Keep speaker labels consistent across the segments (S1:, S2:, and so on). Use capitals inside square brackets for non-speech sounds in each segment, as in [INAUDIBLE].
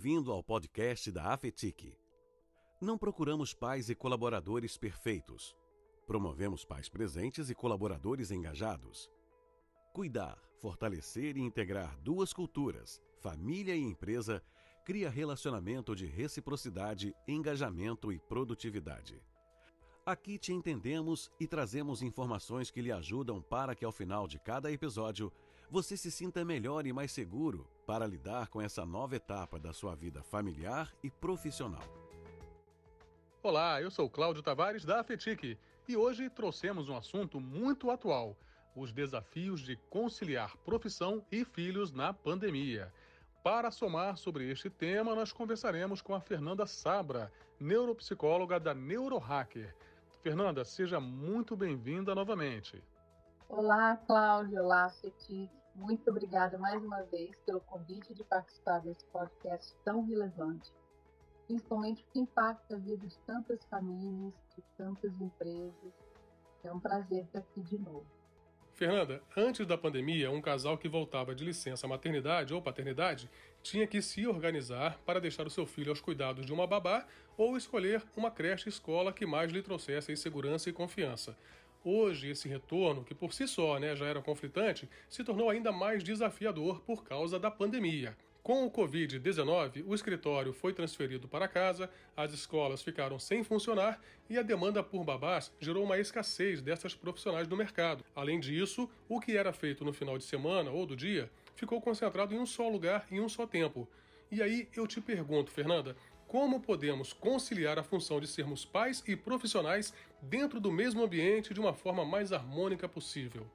S1: Bem-vindo ao podcast da Afetic. Não procuramos pais e colaboradores perfeitos. Promovemos pais presentes e colaboradores engajados. Cuidar, fortalecer e integrar duas culturas, família e empresa, cria relacionamento de reciprocidade, engajamento e produtividade. Aqui te entendemos e trazemos informações que lhe ajudam para que ao final de cada episódio você se sinta melhor e mais seguro para lidar com essa nova etapa da sua vida familiar e profissional.
S2: Olá, eu sou Cláudio Tavares da Afetic e hoje trouxemos um assunto muito atual: os desafios de conciliar profissão e filhos na pandemia. Para somar sobre este tema, nós conversaremos com a Fernanda Sabra, neuropsicóloga da Neurohacker. Fernanda, seja muito bem-vinda novamente.
S3: Olá, Cláudio. Olá, Feti. Muito obrigada mais uma vez pelo convite de participar desse podcast tão relevante, principalmente porque impacta a vida de tantas famílias, de tantas empresas. É um prazer estar aqui de novo.
S2: Fernanda, antes da pandemia, um casal que voltava de licença maternidade ou paternidade tinha que se organizar para deixar o seu filho aos cuidados de uma babá ou escolher uma creche escola que mais lhe trouxesse segurança e confiança. Hoje, esse retorno, que por si só né, já era conflitante, se tornou ainda mais desafiador por causa da pandemia. Com o Covid-19, o escritório foi transferido para casa, as escolas ficaram sem funcionar e a demanda por babás gerou uma escassez dessas profissionais no mercado. Além disso, o que era feito no final de semana ou do dia ficou concentrado em um só lugar em um só tempo. E aí eu te pergunto, Fernanda, como podemos conciliar a função de sermos pais e profissionais dentro do mesmo ambiente de uma forma mais harmônica possível?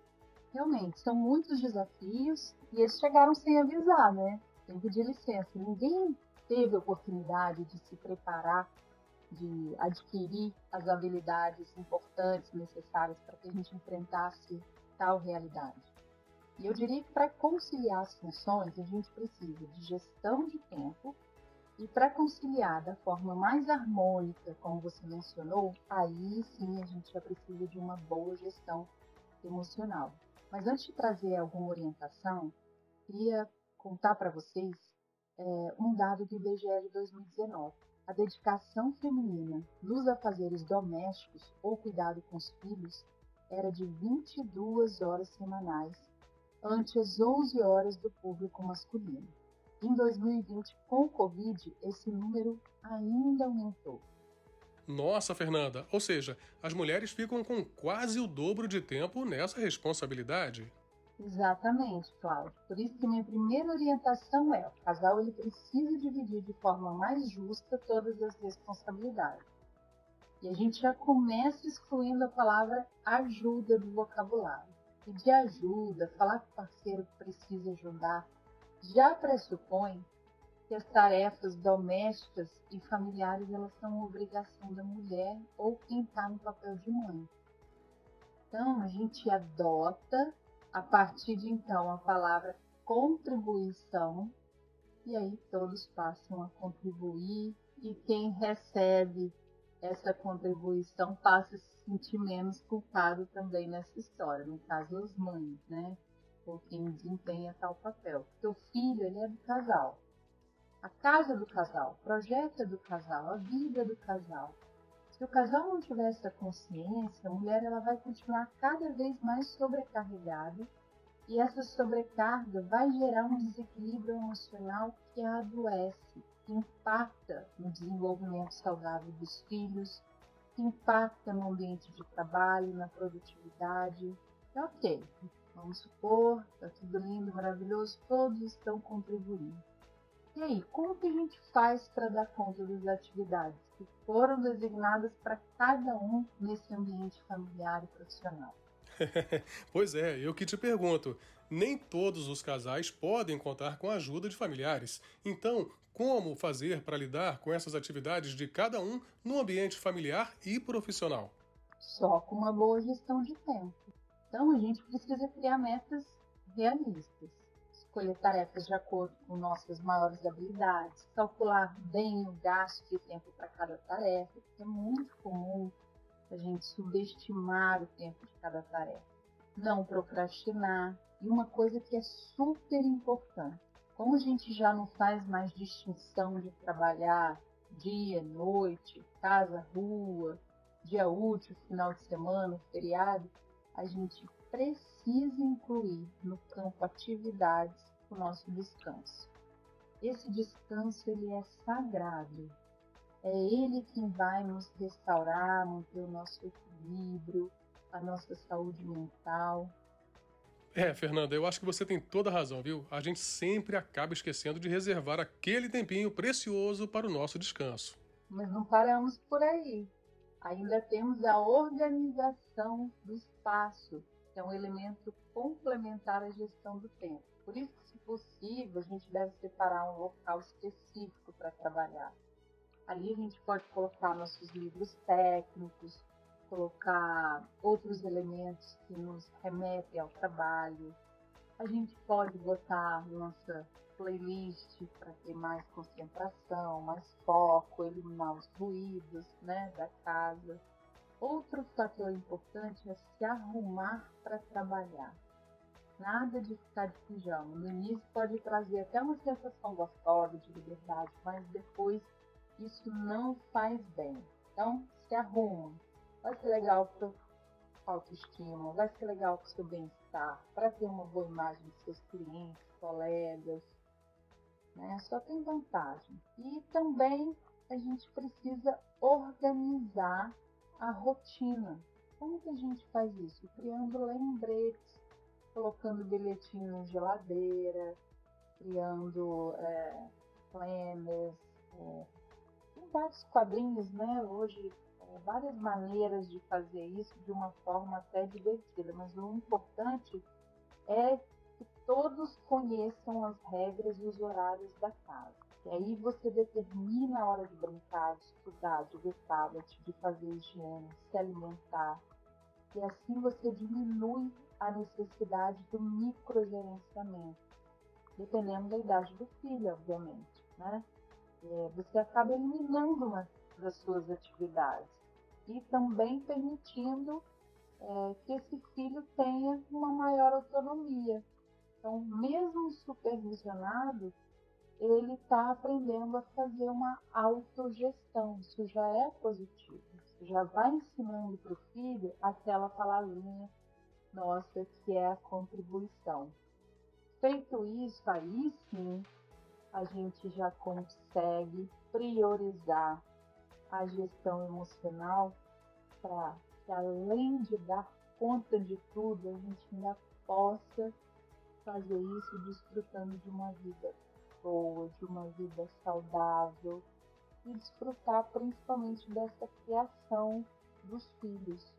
S3: Realmente, são muitos desafios e eles chegaram sem avisar, né? Tem que pedir licença. Ninguém teve oportunidade de se preparar, de adquirir as habilidades importantes necessárias para que a gente enfrentasse tal realidade. E eu diria que para conciliar as funções, a gente precisa de gestão de tempo e para conciliar da forma mais harmônica, como você mencionou, aí sim a gente já precisa de uma boa gestão emocional. Mas antes de trazer alguma orientação, queria contar para vocês é, um dado do IBGE de 2019. A dedicação feminina nos afazeres domésticos ou cuidado com os filhos era de 22 horas semanais, ante as 11 horas do público masculino. Em 2020, com o Covid, esse número ainda aumentou.
S2: Nossa, Fernanda, ou seja, as mulheres ficam com quase o dobro de tempo nessa responsabilidade.
S3: Exatamente, Cláudio. Por isso que minha primeira orientação é: o casal ele precisa dividir de forma mais justa todas as responsabilidades. E a gente já começa excluindo a palavra ajuda do vocabulário. Pedir ajuda, falar que o parceiro precisa ajudar, já pressupõe que as tarefas domésticas e familiares elas são obrigação da mulher ou quem está no papel de mãe. Então a gente adota a partir de então a palavra contribuição e aí todos passam a contribuir e quem recebe essa contribuição passa a se sentir menos culpado também nessa história, no caso as mães, né? Ou quem desempenha tal papel. Porque o filho, ele é do casal. A casa do casal, o projeto é do casal, a vida é do casal. Se o casal não tiver essa consciência, a mulher ela vai continuar cada vez mais sobrecarregada e essa sobrecarga vai gerar um desequilíbrio emocional que a adoece, que impacta no desenvolvimento saudável dos filhos, que impacta no ambiente de trabalho, na produtividade. Ok, vamos supor, está tudo lindo, maravilhoso, todos estão contribuindo. E aí, como que a gente faz para dar conta das atividades que foram designadas para cada um nesse ambiente familiar e profissional? [LAUGHS]
S2: pois é, eu que te pergunto. Nem todos os casais podem contar com a ajuda de familiares. Então, como fazer para lidar com essas atividades de cada um no ambiente familiar e profissional?
S3: Só com uma boa gestão de tempo. Então, a gente precisa criar metas realistas escolher tarefas de acordo com nossas maiores habilidades, calcular bem o gasto de tempo para cada tarefa, porque é muito comum a gente subestimar o tempo de cada tarefa. Não procrastinar. E uma coisa que é super importante, Como a gente já não faz mais distinção de trabalhar dia, noite, casa, rua, dia útil, final de semana, feriado, a gente precisa incluir no campo atividades o nosso descanso. Esse descanso ele é sagrado. É ele quem vai nos restaurar, manter o nosso equilíbrio, a nossa saúde mental.
S2: É, Fernanda, eu acho que você tem toda a razão, viu? A gente sempre acaba esquecendo de reservar aquele tempinho precioso para o nosso descanso.
S3: Mas não paramos por aí. Ainda temos a organização do espaço, que é um elemento complementar à gestão do tempo. Por isso se possível, a gente deve separar um local específico para trabalhar. Ali a gente pode colocar nossos livros técnicos, colocar outros elementos que nos remetem ao trabalho. A gente pode botar nossa playlist para ter mais concentração, mais foco, eliminar os ruídos né, da casa. Outro fator importante é se arrumar para trabalhar. Nada de ficar de pijama. No início pode trazer até uma sensação gostosa de liberdade, mas depois isso não faz bem. Então, se arruma. Vai ser legal para autoestima, vai ser legal para o seu bem-estar, para ter uma boa imagem de seus clientes, colegas. Né? Só tem vantagem. E também a gente precisa organizar a rotina. Como que a gente faz isso? Criando lembretes, colocando bilhetinho na geladeira, criando é, planners, é, vários quadrinhos, né? Hoje, várias maneiras de fazer isso de uma forma até divertida, mas o importante é que todos conheçam as regras e os horários da casa. E aí você determina a hora de brincar, de estudar, de ver tablet, de fazer higiene, se alimentar. E assim você diminui a necessidade do microgerenciamento, dependendo da idade do filho, obviamente. Né? É, você acaba eliminando uma das suas atividades e também permitindo é, que esse filho tenha uma maior autonomia. Então, mesmo supervisionado, ele está aprendendo a fazer uma autogestão. Isso já é positivo. Isso já vai ensinando para o filho aquela palavrinha nossa que é a contribuição. Feito isso, aí sim a gente já consegue priorizar a gestão emocional para que além de dar conta de tudo, a gente ainda possa fazer isso desfrutando de uma vida boa, de uma vida saudável e desfrutar principalmente dessa criação dos filhos.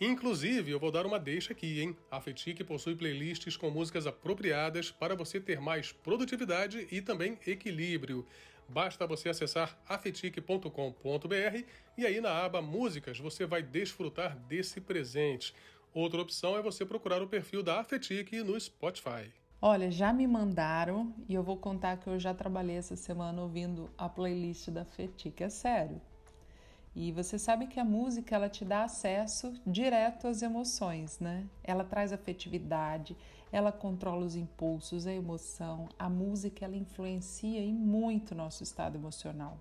S2: Inclusive, eu vou dar uma deixa aqui, hein? A Fetic possui playlists com músicas apropriadas para você ter mais produtividade e também equilíbrio. Basta você acessar afetic.com.br e aí na aba Músicas você vai desfrutar desse presente. Outra opção é você procurar o perfil da Afetic no Spotify.
S4: Olha, já me mandaram e eu vou contar que eu já trabalhei essa semana ouvindo a playlist da Fetic, é sério. E você sabe que a música ela te dá acesso direto às emoções, né? Ela traz afetividade, ela controla os impulsos, a emoção. A música ela influencia em muito nosso estado emocional.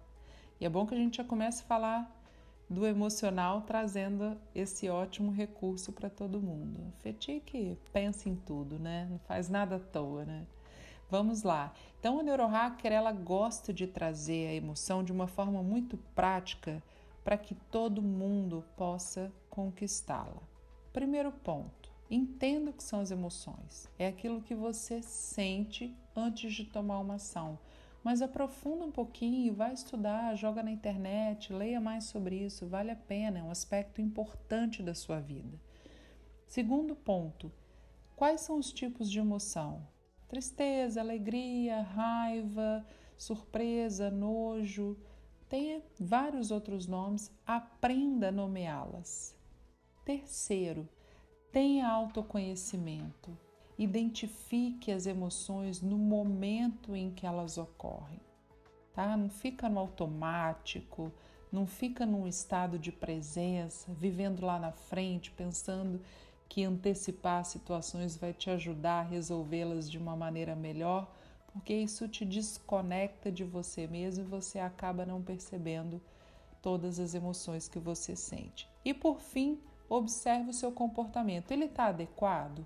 S4: E é bom que a gente já comece a falar do emocional trazendo esse ótimo recurso para todo mundo. Fetique pensa em tudo, né? Não faz nada à toa, né? Vamos lá. Então a neurohacker ela gosta de trazer a emoção de uma forma muito prática para que todo mundo possa conquistá-la. Primeiro ponto: entenda o que são as emoções. É aquilo que você sente antes de tomar uma ação mas aprofunda um pouquinho, vai estudar, joga na internet, leia mais sobre isso, vale a pena, é um aspecto importante da sua vida. Segundo ponto, quais são os tipos de emoção? Tristeza, alegria, raiva, surpresa, nojo, tem vários outros nomes, aprenda a nomeá-las. Terceiro, tenha autoconhecimento. Identifique as emoções no momento em que elas ocorrem, tá? Não fica no automático, não fica num estado de presença, vivendo lá na frente, pensando que antecipar situações vai te ajudar a resolvê-las de uma maneira melhor, porque isso te desconecta de você mesmo e você acaba não percebendo todas as emoções que você sente. E por fim, observe o seu comportamento. Ele está adequado?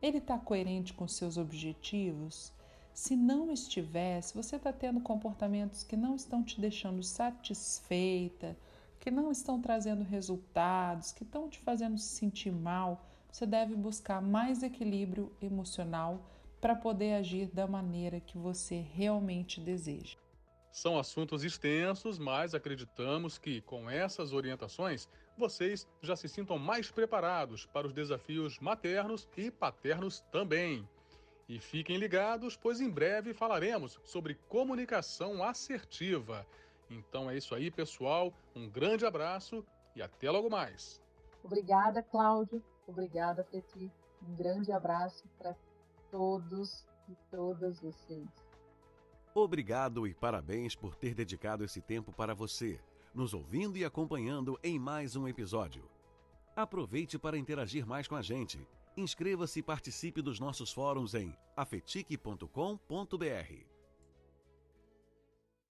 S4: Ele está coerente com seus objetivos? Se não estiver, se você está tendo comportamentos que não estão te deixando satisfeita, que não estão trazendo resultados, que estão te fazendo se sentir mal, você deve buscar mais equilíbrio emocional para poder agir da maneira que você realmente deseja.
S5: São assuntos extensos, mas acreditamos que com essas orientações vocês já se sintam mais preparados para os desafios maternos e paternos também. E fiquem ligados, pois em breve falaremos sobre comunicação assertiva. Então é isso aí, pessoal. Um grande abraço e até logo mais.
S3: Obrigada, Cláudio. Obrigada, Petri. Um grande abraço para todos e todas vocês.
S1: Obrigado e parabéns por ter dedicado esse tempo para você, nos ouvindo e acompanhando em mais um episódio. Aproveite para interagir mais com a gente Inscreva-se e participe dos nossos fóruns em afetique.com.br.